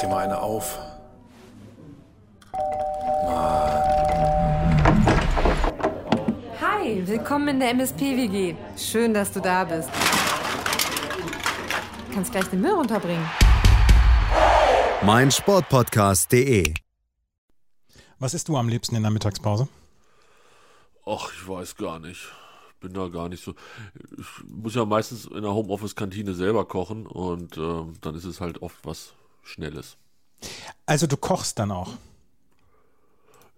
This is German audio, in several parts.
dir mal eine auf. Hi, willkommen in der MSP-WG. Schön, dass du da bist. Du kannst gleich den Müll runterbringen. mein Sportpodcast.de. Was isst du am liebsten in der Mittagspause? Ach, ich weiß gar nicht. Bin da gar nicht so. Ich muss ja meistens in der Homeoffice-Kantine selber kochen und ähm, dann ist es halt oft was Schnelles. Also du kochst dann auch.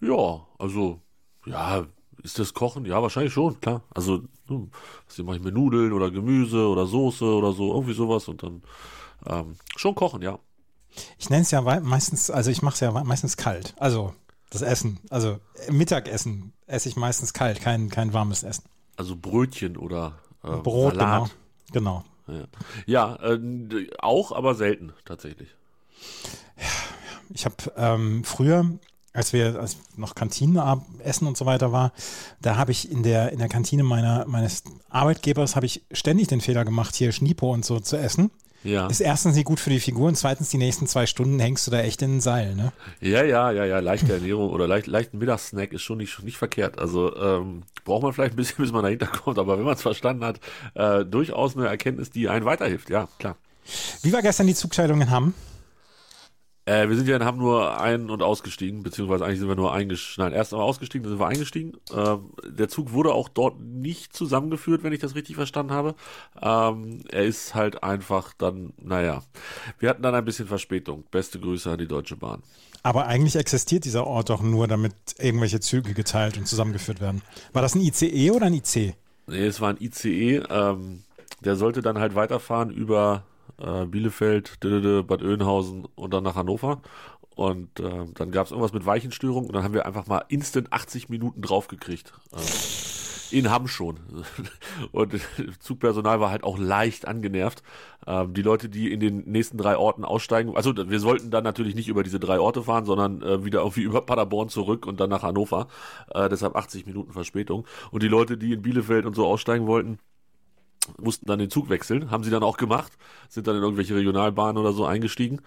Ja, also, ja, ist das Kochen? Ja, wahrscheinlich schon, klar. Also, hm, was mache ich mir Nudeln oder Gemüse oder Soße oder so, irgendwie sowas und dann ähm, schon kochen, ja. Ich nenne es ja meistens, also ich mache es ja meistens kalt. Also das Essen, also Mittagessen esse ich meistens kalt, kein, kein warmes Essen. Also Brötchen oder äh, Brot, Salat. genau. genau. Ja, ja äh, auch, aber selten tatsächlich. Ich habe ähm, früher, als wir als noch Kantinenessen essen und so weiter war, da habe ich in der in der Kantine meiner meines Arbeitgebers habe ich ständig den Fehler gemacht, hier Schnipo und so zu essen. Ja. Ist erstens nicht gut für die Figur und zweitens die nächsten zwei Stunden hängst du da echt in den Seil, ne? Ja, ja, ja, ja, leichte Ernährung oder leicht, leichten Mittagssnack ist schon nicht, nicht verkehrt. Also ähm, braucht man vielleicht ein bisschen, bis man dahinter kommt, aber wenn man es verstanden hat, äh, durchaus eine Erkenntnis, die einen weiterhilft, ja, klar. Wie war gestern die Zugscheidung in Hamm? Äh, wir sind ja in Hamm nur ein- und ausgestiegen, beziehungsweise eigentlich sind wir nur eingestiegen. Nein, erst einmal ausgestiegen, dann sind wir eingestiegen. Ähm, der Zug wurde auch dort nicht zusammengeführt, wenn ich das richtig verstanden habe. Ähm, er ist halt einfach dann, naja, wir hatten dann ein bisschen Verspätung. Beste Grüße an die Deutsche Bahn. Aber eigentlich existiert dieser Ort doch nur, damit irgendwelche Züge geteilt und zusammengeführt werden. War das ein ICE oder ein IC? Nee, es war ein ICE. Ähm, der sollte dann halt weiterfahren über äh, Bielefeld, Dödede, Bad Oeynhausen und dann nach Hannover. Und äh, dann gab es irgendwas mit Weichenstörung und dann haben wir einfach mal instant 80 Minuten draufgekriegt. Äh, in Hamm schon. Und Zugpersonal war halt auch leicht angenervt. Ähm, die Leute, die in den nächsten drei Orten aussteigen, also wir sollten dann natürlich nicht über diese drei Orte fahren, sondern äh, wieder irgendwie über Paderborn zurück und dann nach Hannover. Äh, deshalb 80 Minuten Verspätung. Und die Leute, die in Bielefeld und so aussteigen wollten, mussten dann den Zug wechseln, haben sie dann auch gemacht, sind dann in irgendwelche Regionalbahnen oder so eingestiegen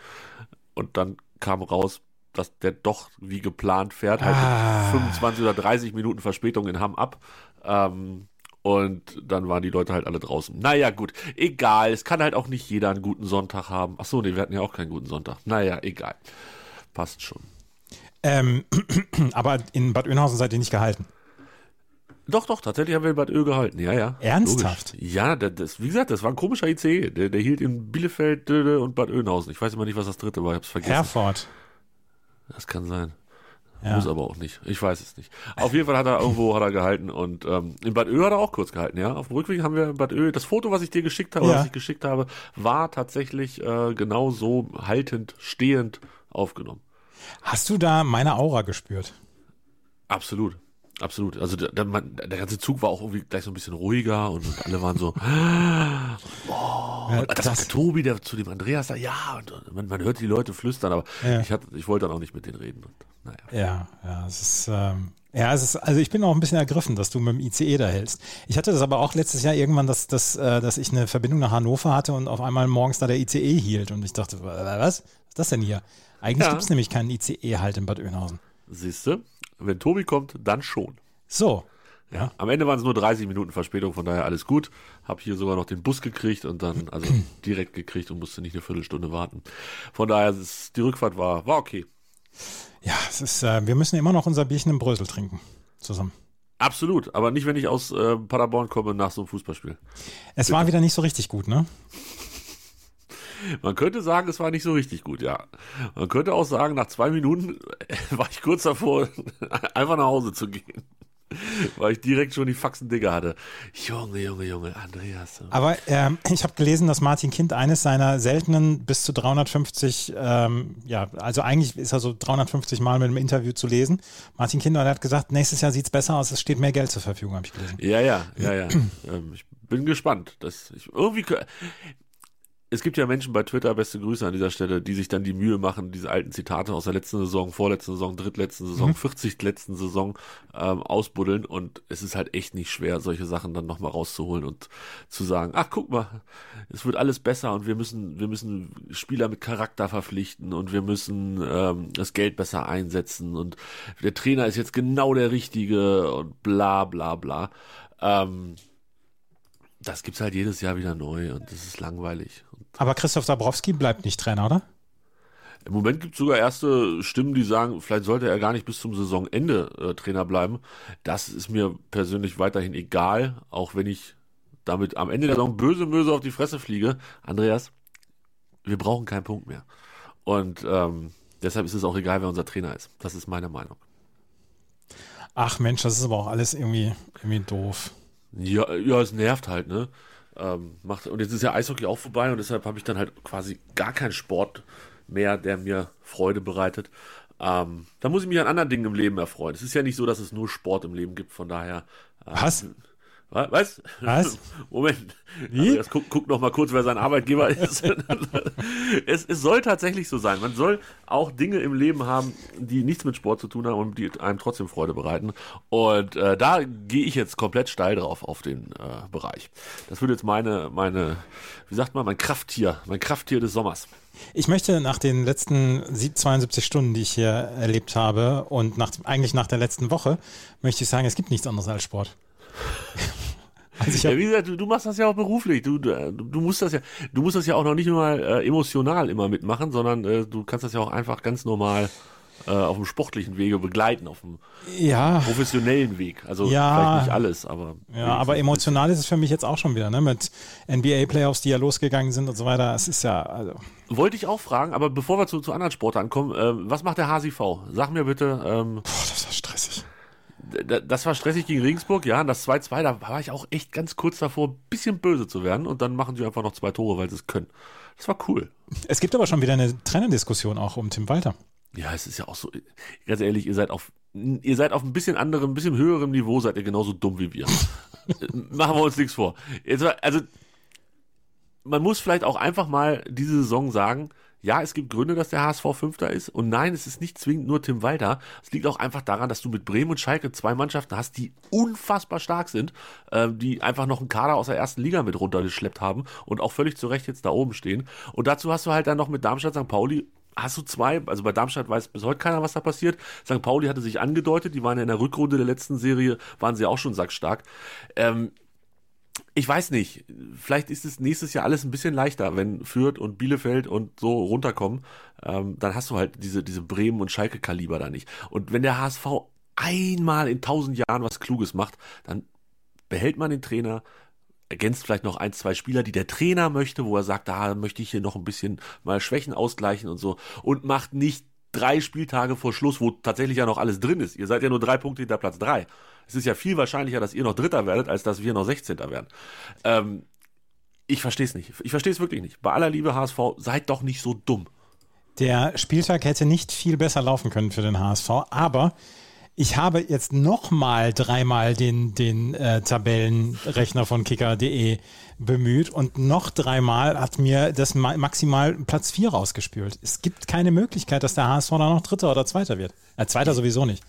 und dann kam raus, dass der doch wie geplant fährt, halt Ah. mit 25 oder 30 Minuten Verspätung in Hamm ab. Ähm, und dann waren die Leute halt alle draußen. Naja, gut, egal. Es kann halt auch nicht jeder einen guten Sonntag haben. Ach so, nee, wir hatten ja auch keinen guten Sonntag. Naja, egal. Passt schon. Ähm, aber in Bad Oeynhausen seid ihr nicht gehalten. Doch, doch, tatsächlich haben wir in Bad Ö gehalten. Ja, ja. Ernsthaft? Logisch. Ja, das, wie gesagt, das war ein komischer ICE. Der, der hielt in Bielefeld Döde und Bad Oeynhausen. Ich weiß immer nicht, was das dritte war. Ich hab's vergessen. Herford. Das kann sein. Ja. Muss aber auch nicht. Ich weiß es nicht. Auf jeden Fall hat er irgendwo hat er gehalten und ähm, in Bad Ö hat er auch kurz gehalten, ja. Auf dem Rückweg haben wir in Bad Ö, das Foto, was ich dir geschickt habe, Ja. was ich geschickt habe, war tatsächlich äh, genau so haltend, stehend aufgenommen. Hast du da meine Aura gespürt? Absolut. Absolut. Also der, der, der ganze Zug war auch irgendwie gleich so ein bisschen ruhiger und, und alle waren so, Ja, das, war der Tobi, der zu dem Andreas sagt, ja, und, man, man hört die Leute flüstern, aber Ja. ich, hatte, ich wollte dann auch nicht mit denen reden. Und, naja. Ja, ja, es ist, ähm, ja, es ist, also ich bin auch ein bisschen ergriffen, dass du mit dem ICE da hältst. Ich hatte das aber auch letztes Jahr irgendwann, dass, dass, äh, dass ich eine Verbindung nach Hannover hatte und auf einmal morgens da der ICE hielt und ich dachte, wa- was? Was ist das denn hier? Eigentlich Ja. gibt es nämlich keinen ICE halt in Bad Oeynhausen. Siehst du, wenn Tobi kommt, dann schon. So. Ja. Am Ende waren es nur 30 Minuten Verspätung, von daher alles gut. Hab hier sogar noch den Bus gekriegt und dann, also direkt gekriegt und musste nicht eine Viertelstunde warten. Von daher, ist, die Rückfahrt war, war okay. Ja, es ist, äh, wir müssen immer noch unser Bierchen im Brösel trinken. Zusammen. Absolut, aber nicht, wenn ich aus äh, Paderborn komme nach so einem Fußballspiel. Es war wieder nicht so richtig gut, ne? Man könnte sagen, es war nicht so richtig gut, ja. Man könnte auch sagen, nach zwei Minuten war ich kurz davor, einfach nach Hause zu gehen. Weil ich direkt schon die Faxen Digger hatte. Junge, Junge, Junge, Andreas. Aber ähm, ich habe gelesen, dass Martin Kind eines seiner seltenen bis zu 350, ähm, ja, also eigentlich ist er so 350 Mal mit einem Interview zu lesen. Martin Kind hat gesagt, nächstes Jahr sieht's besser aus, es steht mehr Geld zur Verfügung, habe ich gelesen. Ja, ja, ja, ja. ähm, ich bin gespannt. Dass ich irgendwie. Es gibt ja Menschen bei Twitter, beste Grüße an dieser Stelle, die sich dann die Mühe machen, diese alten Zitate aus der letzten Saison, vorletzten Saison, drittletzten Saison, mhm. 40. letzten Saison ähm, ausbuddeln und es ist halt echt nicht schwer, solche Sachen dann nochmal rauszuholen und zu sagen, ach guck mal, es wird alles besser und wir müssen, wir müssen Spieler mit Charakter verpflichten und wir müssen ähm, das Geld besser einsetzen und der Trainer ist jetzt genau der Richtige und bla bla bla. Ähm, das gibt's halt jedes Jahr wieder neu und das ist langweilig. Aber Christoph Dabrowski bleibt nicht Trainer, oder? Im Moment gibt es sogar erste Stimmen, die sagen, vielleicht sollte er gar nicht bis zum Saisonende äh, Trainer bleiben. Das ist mir persönlich weiterhin egal, auch wenn ich damit am Ende der Saison böse Möse auf die Fresse fliege. Andreas, wir brauchen keinen Punkt mehr. Und ähm, deshalb ist es auch egal, wer unser Trainer ist. Das ist meine Meinung. Ach Mensch, das ist aber auch alles irgendwie, irgendwie doof. Ja, ja, es nervt halt, ne? Ähm, macht, und jetzt ist ja Eishockey auch vorbei und deshalb habe ich dann halt quasi gar keinen Sport mehr, der mir Freude bereitet. Ähm, da muss ich mich an anderen Dingen im Leben erfreuen. Es ist ja nicht so, dass es nur Sport im Leben gibt, von daher. Äh, Was? Was? Was? Moment. Wie? Also guck, guck noch mal kurz, wer sein Arbeitgeber ist. es, es soll tatsächlich so sein. Man soll auch Dinge im Leben haben, die nichts mit Sport zu tun haben und die einem trotzdem Freude bereiten. Und äh, da gehe ich jetzt komplett steil drauf auf den äh, Bereich. Das wird jetzt meine, meine, wie sagt man, mein Krafttier, mein Krafttier des Sommers. Ich möchte nach den letzten 72 Stunden, die ich hier erlebt habe und nach, eigentlich nach der letzten Woche, möchte ich sagen, es gibt nichts anderes als Sport. Also ja, wie gesagt, du, du, machst das ja auch beruflich. Du, du, du, musst das ja, du musst das ja auch noch nicht immer äh, emotional immer mitmachen, sondern äh, du kannst das ja auch einfach ganz normal äh, auf dem sportlichen Wege begleiten, auf dem ja. professionellen Weg. Also ja. vielleicht nicht alles, aber. Ja, aber emotional ist es für mich jetzt auch schon wieder, ne? Mit NBA-Playoffs, die ja losgegangen sind und so weiter. Es ist ja, also. Wollte ich auch fragen, aber bevor wir zu, zu anderen Sportarten kommen, äh, was macht der HSV? Sag mir bitte. Ähm, Boah, das war stressig das war stressig gegen Regensburg, ja. Und das 2-2, da war ich auch echt ganz kurz davor, ein bisschen böse zu werden. Und dann machen sie einfach noch zwei Tore, weil sie es können. Das war cool. Es gibt aber schon wieder eine Trainerdiskussion auch um Tim Walter. Ja, es ist ja auch so, ganz ehrlich, ihr seid auf, ihr seid auf ein bisschen anderem, ein bisschen höherem Niveau, seid ihr genauso dumm wie wir. Machen wir uns nichts vor. Jetzt, also, man muss vielleicht auch einfach mal diese Saison sagen, ja, es gibt Gründe, dass der HSV Fünfter ist. Und nein, es ist nicht zwingend nur Tim Walter. Es liegt auch einfach daran, dass du mit Bremen und Schalke zwei Mannschaften hast, die unfassbar stark sind, äh, die einfach noch einen Kader aus der ersten Liga mit runtergeschleppt haben und auch völlig zu Recht jetzt da oben stehen. Und dazu hast du halt dann noch mit Darmstadt St. Pauli hast du zwei, also bei Darmstadt weiß bis heute keiner, was da passiert. St. Pauli hatte sich angedeutet, die waren ja in der Rückrunde der letzten Serie, waren sie auch schon sackstark. Ähm, ich weiß nicht, vielleicht ist es nächstes Jahr alles ein bisschen leichter, wenn Fürth und Bielefeld und so runterkommen. Ähm, dann hast du halt diese, diese Bremen- und Schalke-Kaliber da nicht. Und wenn der HSV einmal in tausend Jahren was Kluges macht, dann behält man den Trainer, ergänzt vielleicht noch ein, zwei Spieler, die der Trainer möchte, wo er sagt, da möchte ich hier noch ein bisschen mal Schwächen ausgleichen und so und macht nicht drei Spieltage vor Schluss, wo tatsächlich ja noch alles drin ist. Ihr seid ja nur drei Punkte hinter Platz drei. Es ist ja viel wahrscheinlicher, dass ihr noch Dritter werdet, als dass wir noch 16. werden. Ähm, ich verstehe es nicht. Ich verstehe es wirklich nicht. Bei aller Liebe HSV, seid doch nicht so dumm. Der Spieltag hätte nicht viel besser laufen können für den HSV, aber ich habe jetzt nochmal dreimal den, den äh, Tabellenrechner von kicker.de bemüht und noch dreimal hat mir das maximal Platz 4 rausgespült. Es gibt keine Möglichkeit, dass der HSV da noch Dritter oder Zweiter wird. Äh, Zweiter sowieso nicht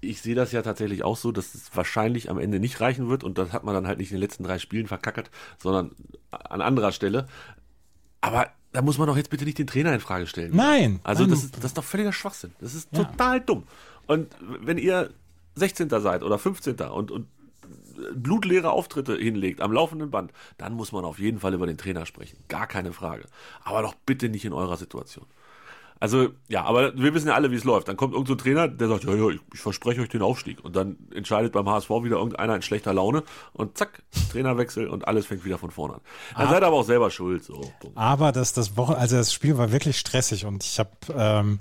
ich sehe das ja tatsächlich auch so, dass es wahrscheinlich am Ende nicht reichen wird und das hat man dann halt nicht in den letzten drei Spielen verkackert, sondern an anderer Stelle. Aber da muss man doch jetzt bitte nicht den Trainer in Frage stellen. Nein. Also nein. Das, ist, das ist doch völliger Schwachsinn. Das ist ja. total dumm. Und wenn ihr 16. seid oder 15. und, und blutleere Auftritte hinlegt am laufenden Band, dann muss man auf jeden Fall über den Trainer sprechen. Gar keine Frage. Aber doch bitte nicht in eurer Situation. Also, ja, aber wir wissen ja alle, wie es läuft. Dann kommt irgendein so Trainer, der sagt, ja, ja, ich, ich, verspreche euch den Aufstieg. Und dann entscheidet beim HSV wieder irgendeiner in schlechter Laune und zack, Trainerwechsel und alles fängt wieder von vorne an. Dann ah, seid aber auch selber schuld. So. Aber das, das Woche, also das Spiel war wirklich stressig und ich habe ähm,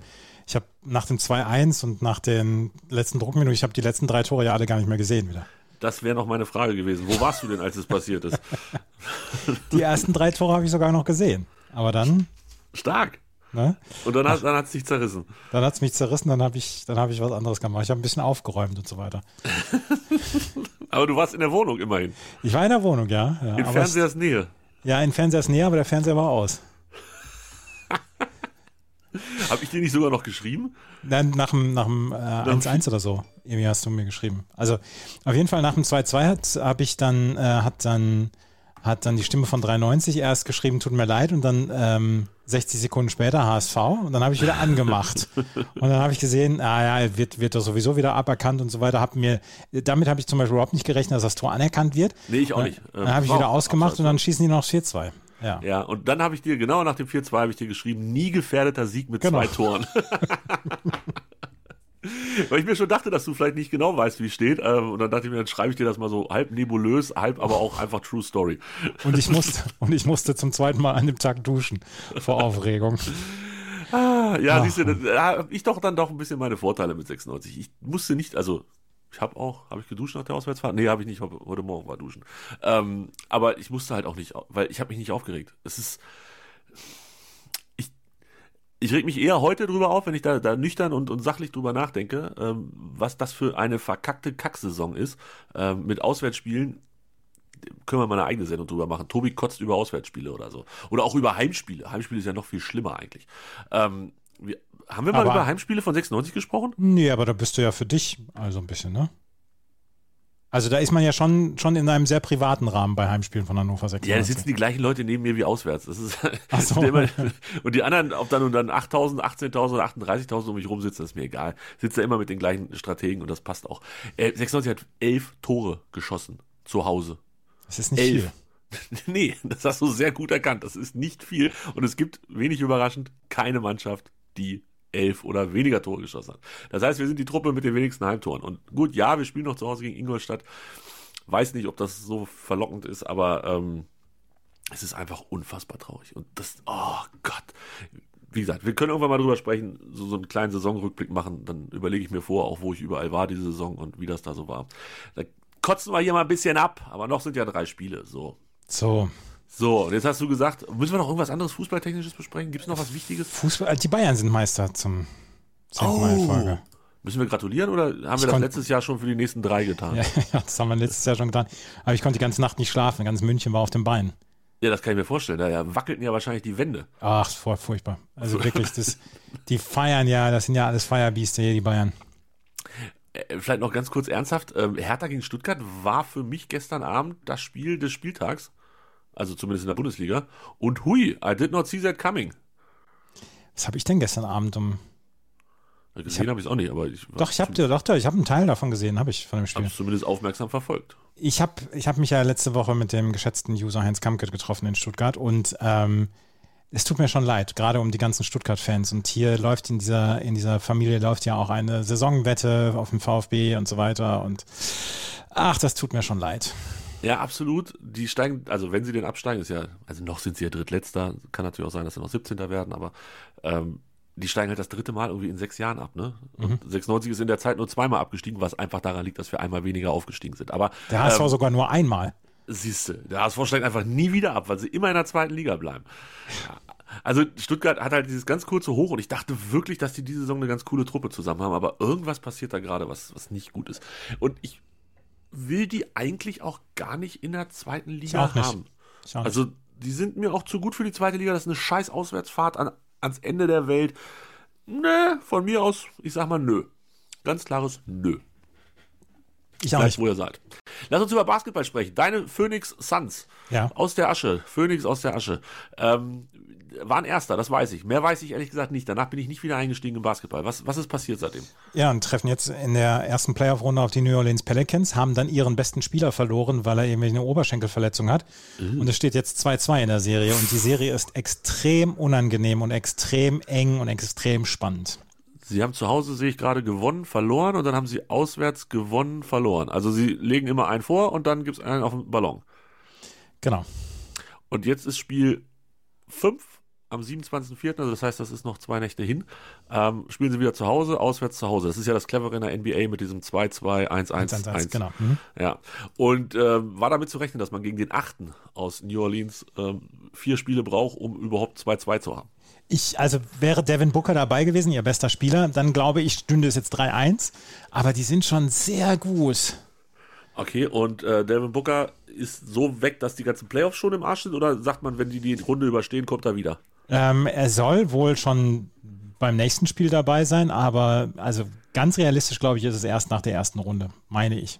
ich habe nach dem 2-1 und nach den letzten Druckminuten, ich habe die letzten drei Tore ja alle gar nicht mehr gesehen wieder. Das wäre noch meine Frage gewesen. Wo warst du denn, als es passiert ist? Die ersten drei Tore habe ich sogar noch gesehen. Aber dann. Stark. Ne? Und dann hat es dich zerrissen. Dann hat es mich zerrissen, dann habe ich, hab ich was anderes gemacht. Ich habe ein bisschen aufgeräumt und so weiter. aber du warst in der Wohnung immerhin. Ich war in der Wohnung, ja. ja in Fernsehers Nähe. Ja, in Fernsehers Nähe, aber der Fernseher war aus. Habe ich dir nicht sogar noch geschrieben? Nein, nach dem, nach dem äh, 1-1 oder so. Irgendwie hast du mir geschrieben. Also auf jeden Fall nach dem 2-2 habe ich dann, äh, hat dann, hat dann die Stimme von 93 erst geschrieben, tut mir leid, und dann ähm, 60 Sekunden später HSV und dann habe ich wieder angemacht. und dann habe ich gesehen, ah ja, wird, wird doch sowieso wieder aberkannt und so weiter. Hab mir, damit habe ich zum Beispiel überhaupt nicht gerechnet, dass das Tor anerkannt wird. Nee, ich auch nicht. Dann, dann habe ich wieder ausgemacht und dann schießen die noch 4-2. Ja. ja, und dann habe ich dir, genau nach dem 4-2 habe ich dir geschrieben, nie gefährdeter Sieg mit genau. zwei Toren. Weil ich mir schon dachte, dass du vielleicht nicht genau weißt, wie es steht. Ähm, und dann dachte ich mir, dann schreibe ich dir das mal so halb nebulös, halb aber auch einfach True Story. Und ich musste, und ich musste zum zweiten Mal an dem Tag duschen vor Aufregung. Ah, ja, Ach. siehst du, da habe ich doch dann doch ein bisschen meine Vorteile mit 96. Ich musste nicht, also ich habe auch, habe ich geduscht nach der Auswärtsfahrt? Nee, habe ich nicht, heute Morgen war duschen. Ähm, aber ich musste halt auch nicht, weil ich habe mich nicht aufgeregt. Es ist, ich, ich reg mich eher heute drüber auf, wenn ich da, da nüchtern und, und sachlich drüber nachdenke, ähm, was das für eine verkackte Kacksaison ist, ähm, mit Auswärtsspielen. Können wir mal eine eigene Sendung drüber machen. Tobi kotzt über Auswärtsspiele oder so. Oder auch über Heimspiele. Heimspiele ist ja noch viel schlimmer eigentlich. Ähm, wir, haben wir mal aber, über Heimspiele von 96 gesprochen? Nee, aber da bist du ja für dich also ein bisschen, ne? Also da ist man ja schon, schon in einem sehr privaten Rahmen bei Heimspielen von Hannover 96. Ja, da sitzen die gleichen Leute neben mir wie auswärts. Das ist, Ach so. immer, und die anderen, ob dann und dann 8.000, 18.000 oder 38.000 um mich rum sitzen, ist mir egal. Sitzt da immer mit den gleichen Strategen und das passt auch. Äh, 96 hat elf Tore geschossen zu Hause. Das ist nicht elf. viel. nee, das hast du sehr gut erkannt. Das ist nicht viel. Und es gibt, wenig überraschend, keine Mannschaft, die elf oder weniger Tore geschossen hat. Das heißt, wir sind die Truppe mit den wenigsten Heimtoren. Und gut, ja, wir spielen noch zu Hause gegen Ingolstadt. Weiß nicht, ob das so verlockend ist, aber ähm, es ist einfach unfassbar traurig. Und das, oh Gott. Wie gesagt, wir können irgendwann mal drüber sprechen, so, so einen kleinen Saisonrückblick machen. Dann überlege ich mir vor, auch wo ich überall war diese Saison und wie das da so war. Da kotzen wir hier mal ein bisschen ab, aber noch sind ja drei Spiele. So. So. So, und jetzt hast du gesagt, müssen wir noch irgendwas anderes Fußballtechnisches besprechen? Gibt es noch was Wichtiges? Fußball, die Bayern sind Meister zum zehnten Mal in Folge. Müssen wir gratulieren oder haben ich wir das letztes Jahr schon für die nächsten drei getan? Ja, das haben wir letztes Jahr schon getan. Aber ich konnte die ganze Nacht nicht schlafen. Ganz München war auf dem Bein. Ja, das kann ich mir vorstellen. Da wackelten ja wahrscheinlich die Wände. Ach, voll furchtbar. Also wirklich, das, die feiern ja, das sind ja alles Feierbiester hier, die Bayern. Äh, vielleicht noch ganz kurz ernsthaft. Ähm, Hertha gegen Stuttgart war für mich gestern Abend das Spiel des Spieltags also zumindest in der Bundesliga. Und hui, I did not see that coming. Was habe ich denn gestern Abend um? Gesehen habe ich es auch nicht, aber ich. Doch, ich habe doch, doch, ich habe einen Teil davon gesehen, habe ich von dem Spiel. Habe zumindest aufmerksam verfolgt. Ich habe ich hab mich ja letzte Woche mit dem geschätzten User Heinz Kamket getroffen in Stuttgart und ähm, es tut mir schon leid, gerade um die ganzen Stuttgart-Fans. Und hier läuft in dieser, in dieser Familie läuft ja auch eine Saisonwette auf dem VfB und so weiter. Und ach, das tut mir schon leid. Ja, absolut. Die steigen, also wenn sie den absteigen, ist ja, also noch sind sie ja drittletzter, kann natürlich auch sein, dass sie noch 17. werden, aber ähm, die steigen halt das dritte Mal irgendwie in sechs Jahren ab, ne? Und mhm. 96 ist in der Zeit nur zweimal abgestiegen, was einfach daran liegt, dass wir einmal weniger aufgestiegen sind. Aber der HSV ähm, sogar nur einmal. Siehst du, der HSV steigt einfach nie wieder ab, weil sie immer in der zweiten Liga bleiben. Also Stuttgart hat halt dieses ganz kurze Hoch und ich dachte wirklich, dass die diese Saison eine ganz coole Truppe zusammen haben, aber irgendwas passiert da gerade, was, was nicht gut ist. Und ich will die eigentlich auch gar nicht in der zweiten Liga haben. Also die sind mir auch zu gut für die zweite Liga. Das ist eine scheiß Auswärtsfahrt an, ans Ende der Welt. Nö, von mir aus, ich sag mal nö. Ganz klares Nö. Ich auch nicht. wo ihr seid. Lass uns über Basketball sprechen. Deine Phoenix Suns ja. aus der Asche. Phoenix aus der Asche. Ähm, waren Erster, das weiß ich. Mehr weiß ich ehrlich gesagt nicht. Danach bin ich nicht wieder eingestiegen im Basketball. Was, was ist passiert seitdem? Ja, und treffen jetzt in der ersten Playoff-Runde auf die New Orleans Pelicans, haben dann ihren besten Spieler verloren, weil er irgendwie eine Oberschenkelverletzung hat. Mhm. Und es steht jetzt 2-2 in der Serie. Und die Serie ist extrem unangenehm und extrem eng und extrem spannend. Sie haben zu Hause, sehe ich gerade, gewonnen, verloren und dann haben sie auswärts gewonnen, verloren. Also sie legen immer einen vor und dann gibt es einen auf dem Ballon. Genau. Und jetzt ist Spiel 5 am 27.04., also das heißt, das ist noch zwei Nächte hin, ähm, spielen sie wieder zu Hause, auswärts zu Hause. Das ist ja das Clevere in der NBA mit diesem 2-2-1-1-1. Genau. Mhm. Ja. Und ähm, war damit zu rechnen, dass man gegen den Achten aus New Orleans ähm, vier Spiele braucht, um überhaupt 2-2 zu haben. Ich, also wäre Devin Booker dabei gewesen, ihr bester Spieler, dann glaube ich, stünde es jetzt 3-1. Aber die sind schon sehr gut. Okay, und äh, Devin Booker ist so weg, dass die ganzen Playoffs schon im Arsch sind? Oder sagt man, wenn die die Runde überstehen, kommt er wieder? Ähm, er soll wohl schon beim nächsten Spiel dabei sein, aber also ganz realistisch, glaube ich, ist es erst nach der ersten Runde, meine ich.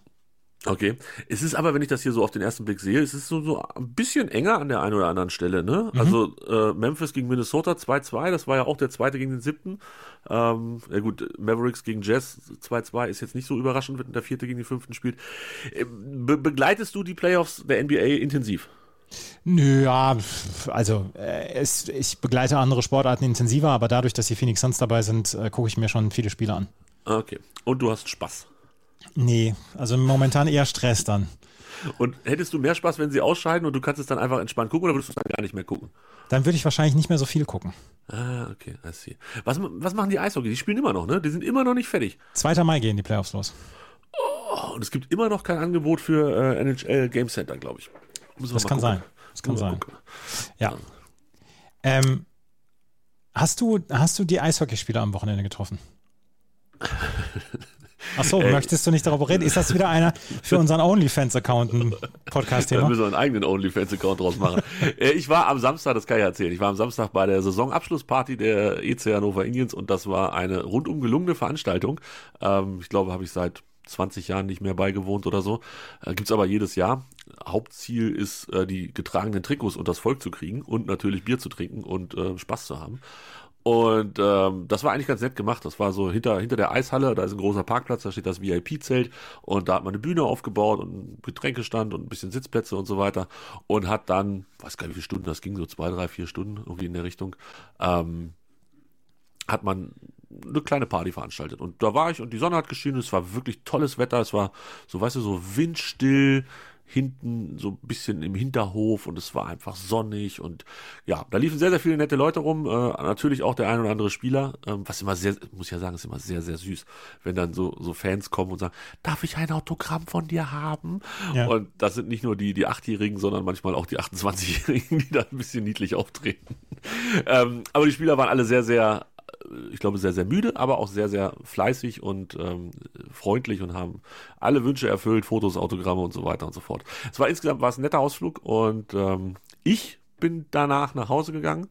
Okay. Es ist aber, wenn ich das hier so auf den ersten Blick sehe, es ist so, so ein bisschen enger an der einen oder anderen Stelle. Ne? Mhm. Also äh, Memphis gegen Minnesota 2-2, das war ja auch der zweite gegen den siebten. Ähm, ja gut, Mavericks gegen Jazz 2-2 ist jetzt nicht so überraschend, wenn der vierte gegen den fünften spielt. Äh, be begleitest du die Playoffs der NBA intensiv? Nö, ja, also äh, es, ich begleite andere Sportarten intensiver, aber dadurch, dass die Phoenix Suns dabei sind, äh, gucke ich mir schon viele Spiele an. Okay. Und du hast Spaß? Nee, also momentan eher Stress dann. Und hättest du mehr Spaß, wenn sie ausscheiden und du kannst es dann einfach entspannt gucken oder würdest du es dann gar nicht mehr gucken? Dann würde ich wahrscheinlich nicht mehr so viel gucken. Ah, okay, I see. Was, was machen die Eishockey? Die spielen immer noch, ne? Die sind immer noch nicht fertig. 2. Mai gehen die Playoffs los. Oh, und es gibt immer noch kein Angebot für äh, NHL Game Center, glaube ich. Das kann gucken. sein. Das kann sein. Ja. Ähm, hast, du, hast du die Eishockeyspieler am Wochenende getroffen? Achso, möchtest du nicht darüber reden? Ist das wieder einer für unseren OnlyFans-Account ein Podcast-Thema? Da müssen wir einen eigenen OnlyFans-Account draus machen. Äh, ich war am Samstag, das kann ich erzählen, ich war am Samstag bei der Saisonabschlussparty der EC Hannover Indians und das war eine rundum gelungene Veranstaltung. Ähm, ich glaube, habe ich seit 20 Jahren nicht mehr beigewohnt oder so. Äh, gibt's aber jedes Jahr. Hauptziel ist, äh, die getragenen Trikots und das Volk zu kriegen und natürlich Bier zu trinken und äh, Spaß zu haben. Und ähm, das war eigentlich ganz nett gemacht. Das war so hinter, hinter der Eishalle, da ist ein großer Parkplatz, da steht das VIP-Zelt und da hat man eine Bühne aufgebaut und einen Getränkestand und ein bisschen Sitzplätze und so weiter. Und hat dann, weiß gar nicht, wie viele Stunden das ging, so zwei, drei, vier Stunden irgendwie in der Richtung, ähm, hat man eine kleine Party veranstaltet. Und da war ich und die Sonne hat geschienen, es war wirklich tolles Wetter, es war so, weißt du, so windstill, hinten so ein bisschen im Hinterhof und es war einfach sonnig und ja, da liefen sehr, sehr viele nette Leute rum, äh, natürlich auch der ein oder andere Spieler, ähm, was immer sehr, muss ich ja sagen, ist immer sehr, sehr süß, wenn dann so, so Fans kommen und sagen, darf ich ein Autogramm von dir haben? Ja. Und das sind nicht nur die, die Achtjährigen, sondern manchmal auch die 28-Jährigen, die da ein bisschen niedlich auftreten. ähm, aber die Spieler waren alle sehr, sehr ich glaube, sehr, sehr müde, aber auch sehr, sehr fleißig und ähm, freundlich und haben alle Wünsche erfüllt, Fotos, Autogramme und so weiter und so fort. Es war insgesamt war es ein netter Ausflug und ähm, ich bin danach nach Hause gegangen.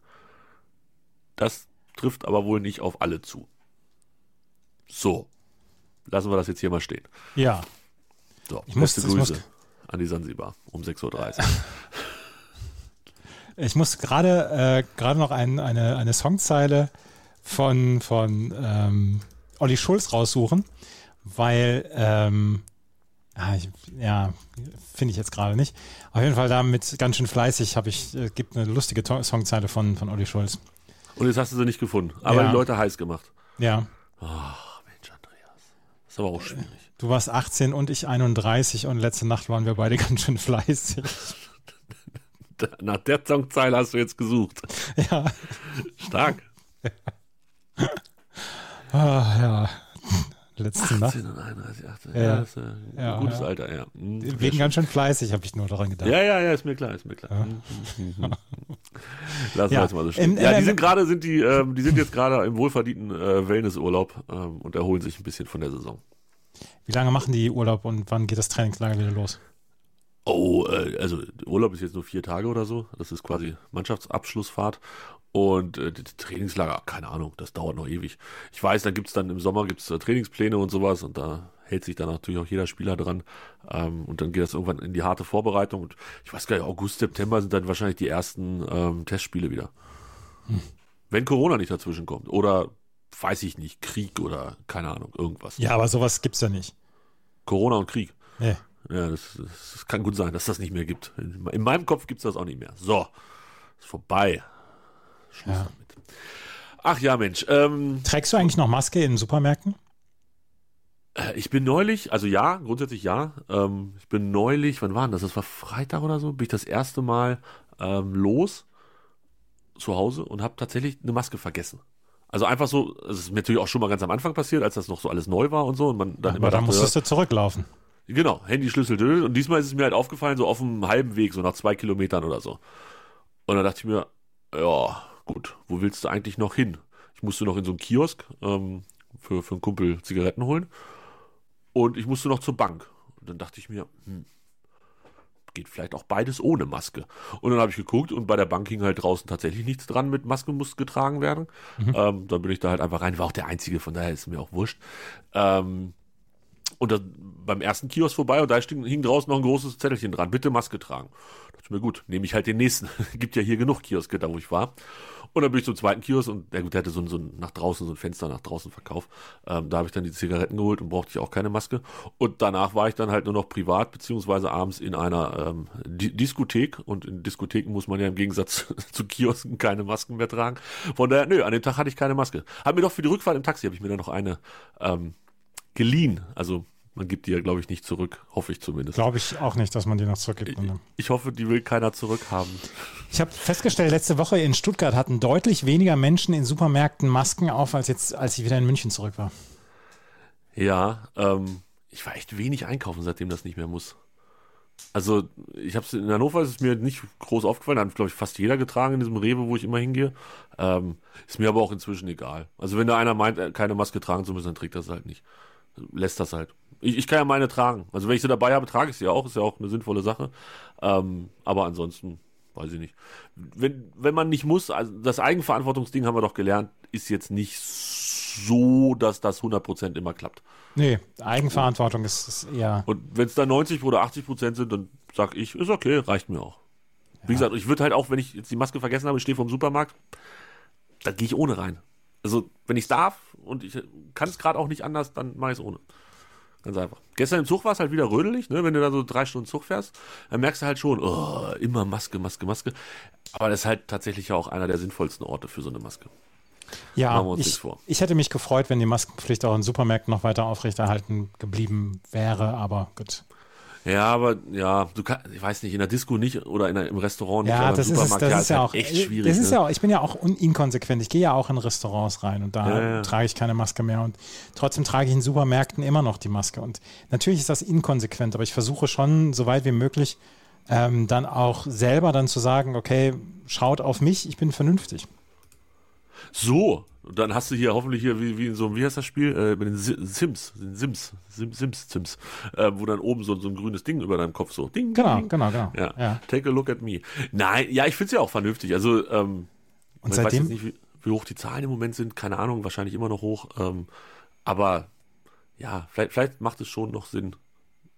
Das trifft aber wohl nicht auf alle zu. So. Lassen wir das jetzt hier mal stehen. Ja. So, ich beste muss, Grüße ich muss, an die Sansibar um 6.30 Uhr. Ich muss gerade äh, noch ein, eine, eine Songzeile von, von ähm, Olli Schulz raussuchen, weil, ähm, ah, ja, finde ich jetzt gerade nicht. Auf jeden Fall damit ganz schön fleißig habe ich, äh, gibt eine lustige Songzeile von, von Olli Schulz. Und jetzt hast du sie nicht gefunden, aber ja. die Leute heiß gemacht. Ja. Ach, Mensch, Andreas. Das ist aber auch schwierig. Du warst 18 und ich 31 und letzte Nacht waren wir beide ganz schön fleißig. Nach der Songzeile hast du jetzt gesucht. Ja. Stark. ah, ja. Letzte 18 Nacht. und 31, 18. Ja, ja, ist ein ja, gutes ja. Alter, ja. Mhm, Wegen ganz schön fleißig, habe ich nur daran gedacht. Ja, ja, ja, ist mir klar, ist mir klar. Ja. Mhm, mhm, Lassen wir jetzt mal so stehen. ja, die sind gerade, sind die, ähm, die sind jetzt gerade im wohlverdienten äh, Wellnessurlaub ähm, und erholen sich ein bisschen von der Saison. Wie lange machen die Urlaub und wann geht das Trainingslager wieder los? Oh, äh, also Urlaub ist jetzt nur vier Tage oder so. Das ist quasi Mannschaftsabschlussfahrt. Und äh, Trainingslager, keine Ahnung, das dauert noch ewig. Ich weiß, da gibt's dann im Sommer gibt's äh, Trainingspläne und sowas und da hält sich dann natürlich auch jeder Spieler dran. Ähm, und dann geht das irgendwann in die harte Vorbereitung. Und ich weiß gar nicht, August, September sind dann wahrscheinlich die ersten ähm, Testspiele wieder. Hm. Wenn Corona nicht dazwischen kommt. Oder weiß ich nicht, Krieg oder keine Ahnung, irgendwas. Ja, aber sowas gibt's ja nicht. Corona und Krieg. Nee. Ja, das, das kann gut sein, dass das nicht mehr gibt. In, in meinem Kopf gibt's das auch nicht mehr. So, ist vorbei. Schluss ja. damit. Ach ja, Mensch. Ähm, Trägst du eigentlich noch Maske in Supermärkten? Äh, ich bin neulich, also ja, grundsätzlich ja. Ähm, ich bin neulich, wann war das? Das war Freitag oder so, bin ich das erste Mal ähm, los zu Hause und habe tatsächlich eine Maske vergessen. Also einfach so, das ist mir natürlich auch schon mal ganz am Anfang passiert, als das noch so alles neu war und so und man dann ja, immer aber dachte, musstest du zurücklaufen. Genau, Handyschlüssel und diesmal ist es mir halt aufgefallen, so auf dem halben Weg, so nach zwei Kilometern oder so. Und dann dachte ich mir, ja, gut, wo willst du eigentlich noch hin? Ich musste noch in so einen Kiosk ähm, für, für einen Kumpel Zigaretten holen und ich musste noch zur Bank. Und dann dachte ich mir, hm, geht vielleicht auch beides ohne Maske. Und dann habe ich geguckt und bei der Bank hing halt draußen tatsächlich nichts dran mit Maske muss getragen werden. Mhm. Ähm, dann bin ich da halt einfach rein, war auch der Einzige, von daher ist mir auch wurscht. Ähm, und das, beim ersten Kiosk vorbei und da hing, hing draußen noch ein großes Zettelchen dran, bitte Maske tragen. Da dachte mir, gut, nehme ich halt den nächsten. Gibt ja hier genug Kioske, da wo ich war. Und dann bin ich zum zweiten Kiosk und der, der hatte so ein, so ein nach draußen, so ein Fenster nach draußen Verkauf. Ähm, da habe ich dann die Zigaretten geholt und brauchte ich auch keine Maske. Und danach war ich dann halt nur noch privat, beziehungsweise abends in einer ähm, Diskothek. Und in Diskotheken muss man ja im Gegensatz zu Kiosken keine Masken mehr tragen. Von daher, nö, an dem Tag hatte ich keine Maske. Hab mir doch für die Rückfahrt im Taxi, habe ich mir dann noch eine ähm, geliehen. Also man gibt die ja, glaube ich, nicht zurück, hoffe ich zumindest. Glaube ich auch nicht, dass man die noch zurückgibt. Ich, ich hoffe, die will keiner zurückhaben. Ich habe festgestellt, letzte Woche in Stuttgart hatten deutlich weniger Menschen in Supermärkten Masken auf, als jetzt, als ich wieder in München zurück war. Ja, ähm, ich war echt wenig einkaufen, seitdem das nicht mehr muss. Also, ich habe es in Hannover ist es mir nicht groß aufgefallen, da hat, glaube ich, fast jeder getragen in diesem Rewe, wo ich immer hingehe. Ähm, ist mir aber auch inzwischen egal. Also, wenn da einer meint, keine Maske tragen zu müssen, dann trägt das halt nicht. Lässt das halt. Ich, ich kann ja meine tragen. Also wenn ich sie dabei habe, trage ich sie auch. Ist ja auch eine sinnvolle Sache. Ähm, aber ansonsten, weiß ich nicht. Wenn, wenn man nicht muss, also das Eigenverantwortungsding haben wir doch gelernt, ist jetzt nicht so, dass das 100% immer klappt. Nee, Eigenverantwortung ist, ist eher. Und wenn es da 90 oder 80% sind, dann sag ich, ist okay, reicht mir auch. Ja. Wie gesagt, ich würde halt auch, wenn ich jetzt die Maske vergessen habe, ich stehe vor dem Supermarkt, dann gehe ich ohne rein. Also, wenn ich darf und ich kann es gerade auch nicht anders, dann mache ich es ohne. Ganz einfach. Gestern im Zug war es halt wieder rödelig, ne? wenn du da so drei Stunden Zug fährst, dann merkst du halt schon, oh, immer Maske, Maske, Maske. Aber das ist halt tatsächlich auch einer der sinnvollsten Orte für so eine Maske. Ja, ich, ich hätte mich gefreut, wenn die Maskenpflicht auch in Supermärkten noch weiter aufrechterhalten geblieben wäre, aber gut. Ja, aber ja, du kannst, ich weiß nicht, in der Disco nicht oder in im Restaurant nicht. Ja, das ist, das ja, ist ja halt auch echt schwierig. Das ist ne? ja auch, ich bin ja auch inkonsequent. Ich gehe ja auch in Restaurants rein und da ja, ja. trage ich keine Maske mehr und trotzdem trage ich in Supermärkten immer noch die Maske. Und natürlich ist das inkonsequent, aber ich versuche schon, so weit wie möglich, ähm, dann auch selber dann zu sagen, okay, schaut auf mich, ich bin vernünftig. So, und dann hast du hier hoffentlich hier, wie, wie in so einem, wie heißt das Spiel? Äh, mit den Sims, den Sims, Sims, Sims, Sims, äh, wo dann oben so, so ein grünes Ding über deinem Kopf so. Ding, genau, ding. genau, genau. Ja. ja. Take a look at me. Nein, ja, ich finde es ja auch vernünftig. Also, ähm, und seitdem, ich weiß jetzt nicht, wie, wie, hoch die Zahlen im Moment sind, keine Ahnung, wahrscheinlich immer noch hoch. Ähm, aber ja, vielleicht, vielleicht macht es schon noch Sinn,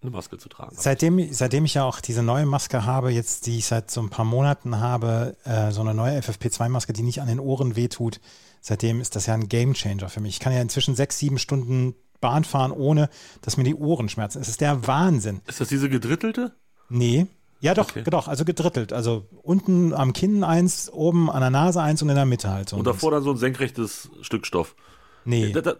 eine Maske zu tragen. Seitdem, seitdem ich ja auch diese neue Maske habe, jetzt die ich seit so ein paar Monaten habe, äh, so eine neue FFP2-Maske, die nicht an den Ohren wehtut, seitdem ist das ja ein Gamechanger für mich. Ich kann ja inzwischen sechs, sieben Stunden Bahn fahren, ohne dass mir die Ohren schmerzen. Es ist der Wahnsinn. Ist das diese gedrittelte? Nee. Ja, doch, okay. doch, also gedrittelt. Also unten am Kinn eins, oben an der Nase eins und in der Mitte halt so. Und davor dann so ein senkrechtes Stück Stoff. Nee. Da, da,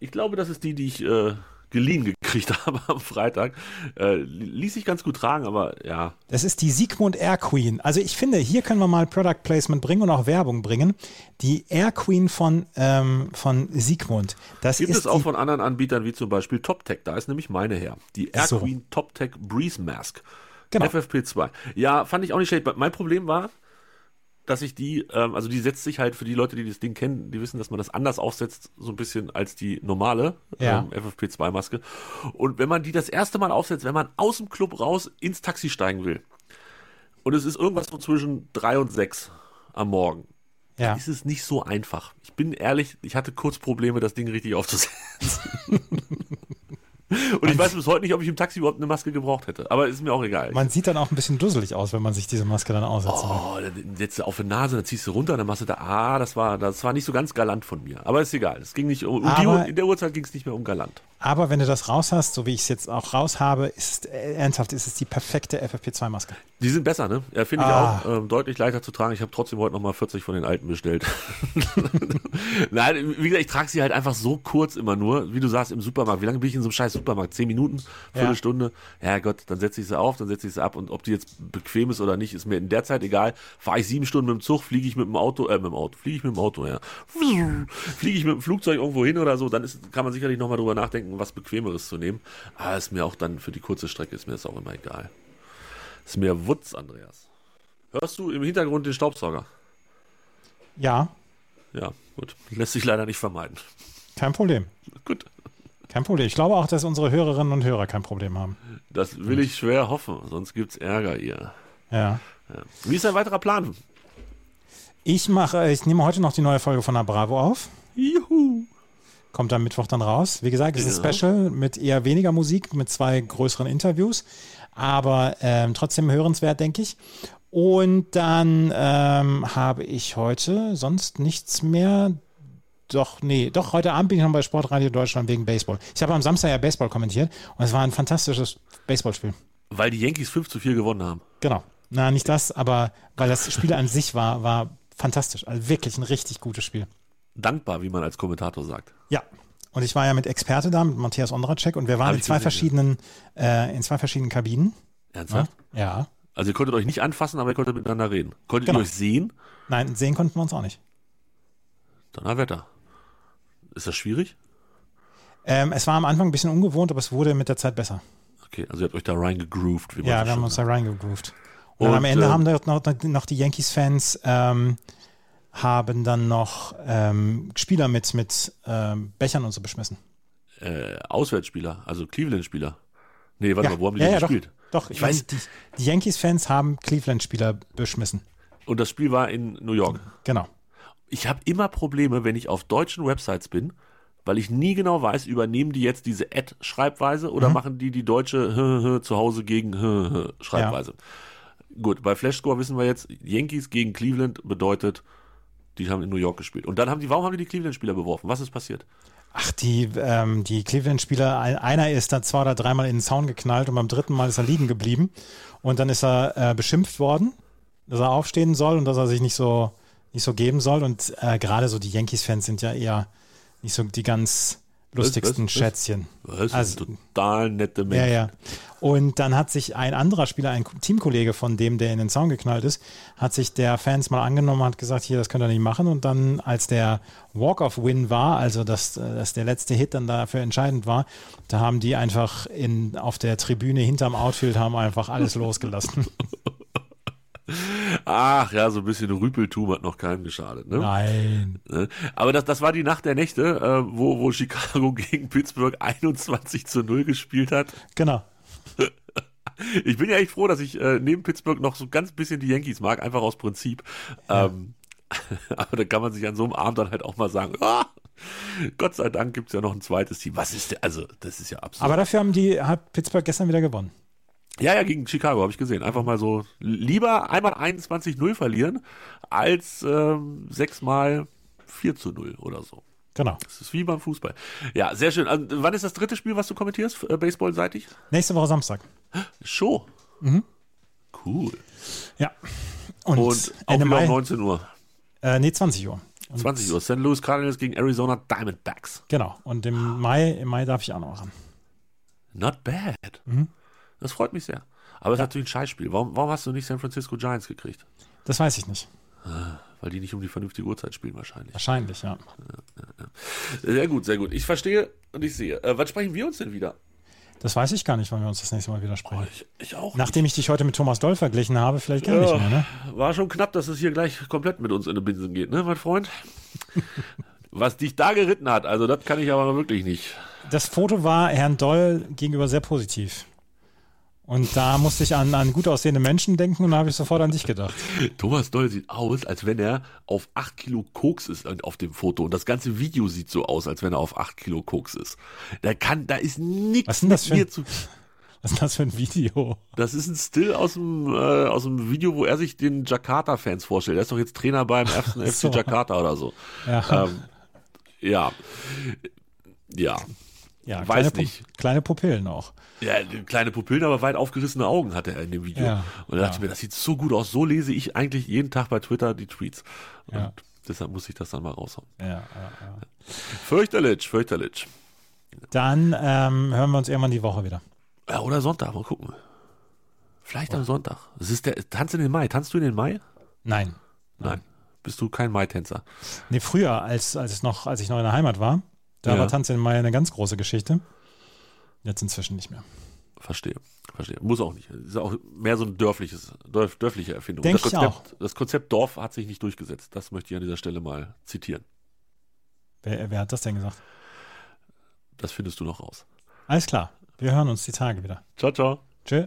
ich glaube, das ist die, die ich äh, geliehen gekriegt habe am Freitag. Äh, ließ sich ganz gut tragen, aber ja. Das ist die Sigmund Air Queen. Also ich finde, hier können wir mal Product Placement bringen und auch Werbung bringen. Die Air Queen von, ähm, von Sigmund. Das Gibt es auch von anderen Anbietern wie zum Beispiel TopTech. Da ist nämlich meine her. Die Air so. Queen TopTech Breeze Mask. Genau. FFP2. Ja, fand ich auch nicht schlecht. Mein Problem war, dass ich die, ähm, also die setzt sich halt für die Leute, die das Ding kennen, die wissen, dass man das anders aufsetzt, so ein bisschen als die normale ja. ähm, FFP2-Maske. Und wenn man die das erste Mal aufsetzt, wenn man aus dem Club raus ins Taxi steigen will, und es ist irgendwas so zwischen drei und sechs am Morgen, ja. ist es nicht so einfach. Ich bin ehrlich, ich hatte kurz Probleme, das Ding richtig aufzusetzen. Und ich weiß bis heute nicht, ob ich im Taxi überhaupt eine Maske gebraucht hätte. Aber ist mir auch egal. Man sieht dann auch ein bisschen dusselig aus, wenn man sich diese Maske dann aussetzt. Oh, dann setzt du auf die Nase, dann ziehst du runter, dann machst du da, ah, das war, das war nicht so ganz galant von mir. Aber ist egal. Es ging nicht um, um die, in der Uhrzeit ging es nicht mehr um galant. Aber wenn du das raus hast, so wie ich es jetzt auch raus habe, ist äh, ernsthaft, ist es die perfekte FFP2-Maske. Die sind besser, ne? Ja, finde ah. ich auch ähm, deutlich leichter zu tragen. Ich habe trotzdem heute nochmal 40 von den alten bestellt. Nein, wie gesagt, ich trage sie halt einfach so kurz immer nur, wie du sagst, im Supermarkt. Wie lange bin ich in so einem scheiß Supermarkt? Zehn Minuten? Viertelstunde? Ja, ja Gott, dann setze ich sie auf, dann setze ich sie ab und ob die jetzt bequem ist oder nicht, ist mir in der Zeit egal. Fahre ich sieben Stunden mit dem Zug, fliege ich mit dem Auto, äh, mit dem Auto, fliege ich mit dem Auto, ja. Fliege ich mit dem Flugzeug irgendwo hin oder so, dann ist, kann man sicherlich nochmal drüber nachdenken, was bequemeres zu nehmen. Aber ist mir auch dann für die kurze Strecke ist mir das auch immer egal. Ist mir Wutz, Andreas. Hörst du im Hintergrund den Staubsauger? Ja. Ja, gut. Lässt sich leider nicht vermeiden. Kein Problem. Gut. Kein Problem. Ich glaube auch, dass unsere Hörerinnen und Hörer kein Problem haben. Das will ich schwer hoffen, sonst gibt's Ärger ihr. Ja. Ja. Wie ist dein weiterer Plan? Ich mache, ich nehme heute noch die neue Folge von der Bravo auf. Juhu. Kommt am Mittwoch dann raus. Wie gesagt, es ist ein Ja. Special mit eher weniger Musik, mit zwei größeren Interviews, aber ähm, trotzdem hörenswert, denke ich. Und dann ähm, habe ich heute sonst nichts mehr. Doch, nee, doch, heute Abend bin ich noch bei Sportradio Deutschland wegen Baseball. Ich habe am Samstag ja Baseball kommentiert und es war ein fantastisches Baseballspiel. Weil die Yankees 5 zu 4 gewonnen haben. Genau. Na, nicht das, aber weil das Spiel an sich war, war fantastisch. Also wirklich ein richtig gutes Spiel. Dankbar, wie man als Kommentator sagt. Ja. Und ich war ja mit Experte da, mit Matthias Ondracek und wir waren Hab in zwei gesehen, verschiedenen, äh, in zwei verschiedenen Kabinen. Ernsthaft? Ja. Also ihr konntet euch nicht anfassen, aber ihr konntet miteinander reden. Konntet Genau. ihr euch sehen? Nein, sehen konnten wir uns auch nicht. Donnerwetter. Ist das schwierig? Ähm, es war am Anfang ein bisschen ungewohnt, aber es wurde mit der Zeit besser. Okay, also ihr habt euch da reingegroovt, wie man Ja, wir haben uns da reingegroovt. Und, Und, am Ende ähm, haben dort noch, noch die Yankees-Fans ähm, haben dann noch ähm, Spieler mit, mit ähm, Bechern und so beschmissen. äh, Auswärtsspieler, also Cleveland-Spieler. Nee, warte Ja, mal, wo haben die ja, denn ja, doch. gespielt? Doch, ich Ich weiß, weiß- die, die Yankees-Fans haben Cleveland-Spieler beschmissen. Und das Spiel war in New York. Genau. Ich habe immer Probleme, wenn ich auf deutschen Websites bin, weil ich nie genau weiß, übernehmen die jetzt diese Ad-Schreibweise Mhm. oder machen die die deutsche zu Hause gegen Schreibweise. Gut, bei Flashscore wissen wir jetzt, Yankees gegen Cleveland bedeutet, die haben in New York gespielt. Und dann haben die, warum haben die die Cleveland-Spieler beworfen? Was ist passiert? Ach, die, ähm, die Cleveland-Spieler, ein- einer ist da zwei oder dreimal in den Zaun geknallt und beim dritten Mal ist er liegen geblieben. Und dann ist er äh, beschimpft worden, dass er aufstehen soll und dass er sich nicht so, nicht so geben soll. Und äh, gerade so die Yankees-Fans sind ja eher nicht so die ganz lustigsten was, was? Schätzchen. Das Also- total nette Ja, Menschen. ja. Und dann hat sich ein anderer Spieler, ein Teamkollege von dem, der in den Zaun geknallt ist, hat sich der Fans mal angenommen, hat gesagt, hier, das könnt ihr nicht machen. Und dann, als der Walk-off-Win war, also dass, äh, dass der letzte Hit dann dafür entscheidend war, da haben die einfach in, auf der Tribüne hinterm Outfield haben einfach alles losgelassen. Ach ja, so ein bisschen Rüpeltum hat noch keinem geschadet. Ne? Nein. Ne? Aber das, das war die Nacht der Nächte, äh, wo, wo Chicago gegen Pittsburgh 21 zu 0 gespielt hat. Genau. Ich bin ja echt froh, dass ich äh, neben Pittsburgh noch so ganz bisschen die Yankees mag, einfach aus Prinzip. Ähm, aber da kann man sich an so einem Abend dann halt auch mal sagen, ah, Gott sei Dank gibt's ja noch ein zweites Team. Was ist der? Also, das ist ja absurd. Aber dafür haben die, hat Pittsburgh gestern wieder gewonnen. Ja, ja, gegen Chicago habe ich gesehen. Einfach mal so lieber einmal 21-0 verlieren, als ähm, sechsmal 4 zu 0 oder so. Genau. Das ist wie beim Fußball. Ja, sehr schön. Also, wann ist das dritte Spiel, was du kommentierst, äh, baseballseitig? Nächste Woche Samstag. Show. Mhm. Cool. Ja. Und, Und auch Ende um Mai. 19 Uhr. Äh, nee, 20 Uhr. Und 20 Uhr. St. Louis Cardinals gegen Arizona Diamondbacks. Genau. Und im Mai, im Mai darf ich auch noch ran. Not bad. Mhm. Das freut mich sehr. Aber es ist natürlich ein Scheißspiel. Warum, warum hast du nicht San Francisco Giants gekriegt? Das weiß ich nicht. Weil die nicht um die vernünftige Uhrzeit spielen wahrscheinlich. Wahrscheinlich, ja. Sehr gut, sehr gut. Ich verstehe und ich sehe. Äh, wann sprechen wir uns denn wieder? Das weiß ich gar nicht, wann wir uns das nächste Mal wieder sprechen. Ich, ich auch. Nachdem ich dich heute mit Thomas Doll verglichen habe, vielleicht gar nicht Ja. mehr, ne? War schon knapp, dass es hier gleich komplett mit uns in den Binsen geht, ne, mein Freund? Was dich da geritten hat, also das kann ich aber wirklich nicht. Das Foto war Herrn Doll gegenüber sehr positiv. Und da musste ich an, an gut aussehende Menschen denken und da habe ich sofort an dich gedacht. Thomas Doll sieht aus, als wenn er auf 8 Kilo Koks ist auf dem Foto. Und das ganze Video sieht so aus, als wenn er auf 8 Kilo Koks ist. Da kann, da ist nichts mit für mir zu. Was ist das für ein Video? Das ist ein Still aus dem, äh, aus dem Video, wo er sich den Jakarta-Fans vorstellt. Er ist doch jetzt Trainer beim ersten FC so. Jakarta oder so. Ja, Ähm, ja. Ja. Ja weiß kleine, nicht. kleine Pupillen auch. Ja, kleine Pupillen, aber weit aufgerissene Augen hatte er in dem Video. Ja, und da dachte ja. ich mir, das sieht so gut aus. So lese ich eigentlich jeden Tag bei Twitter die Tweets. Und Ja. deshalb muss ich das dann mal raushauen. Ja, ja, ja. Fürchterlich, fürchterlich. Dann ähm, hören wir uns irgendwann die Woche wieder. Ja, oder Sonntag, mal gucken. Vielleicht am Sonntag. Es ist der Tanz in den Mai. Tanzt du in den Mai? Nein. Nein. Bist du kein Mai-Tänzer? Nee, früher, als, als, es noch, als ich noch in der Heimat war, da Ja. war Tanz in Mai eine ganz große Geschichte. Jetzt inzwischen nicht mehr. Verstehe. Verstehe. Muss auch nicht. Ist auch mehr so ein dörfliches, dörf, dörfliche Erfindung. Denk das ich Konzept, das Konzept Dorf hat sich nicht durchgesetzt. Das möchte ich an dieser Stelle mal zitieren. Wer, wer hat das denn gesagt? das findest du noch raus. Alles klar. Wir hören uns die Tage wieder. Ciao, ciao. Tschö.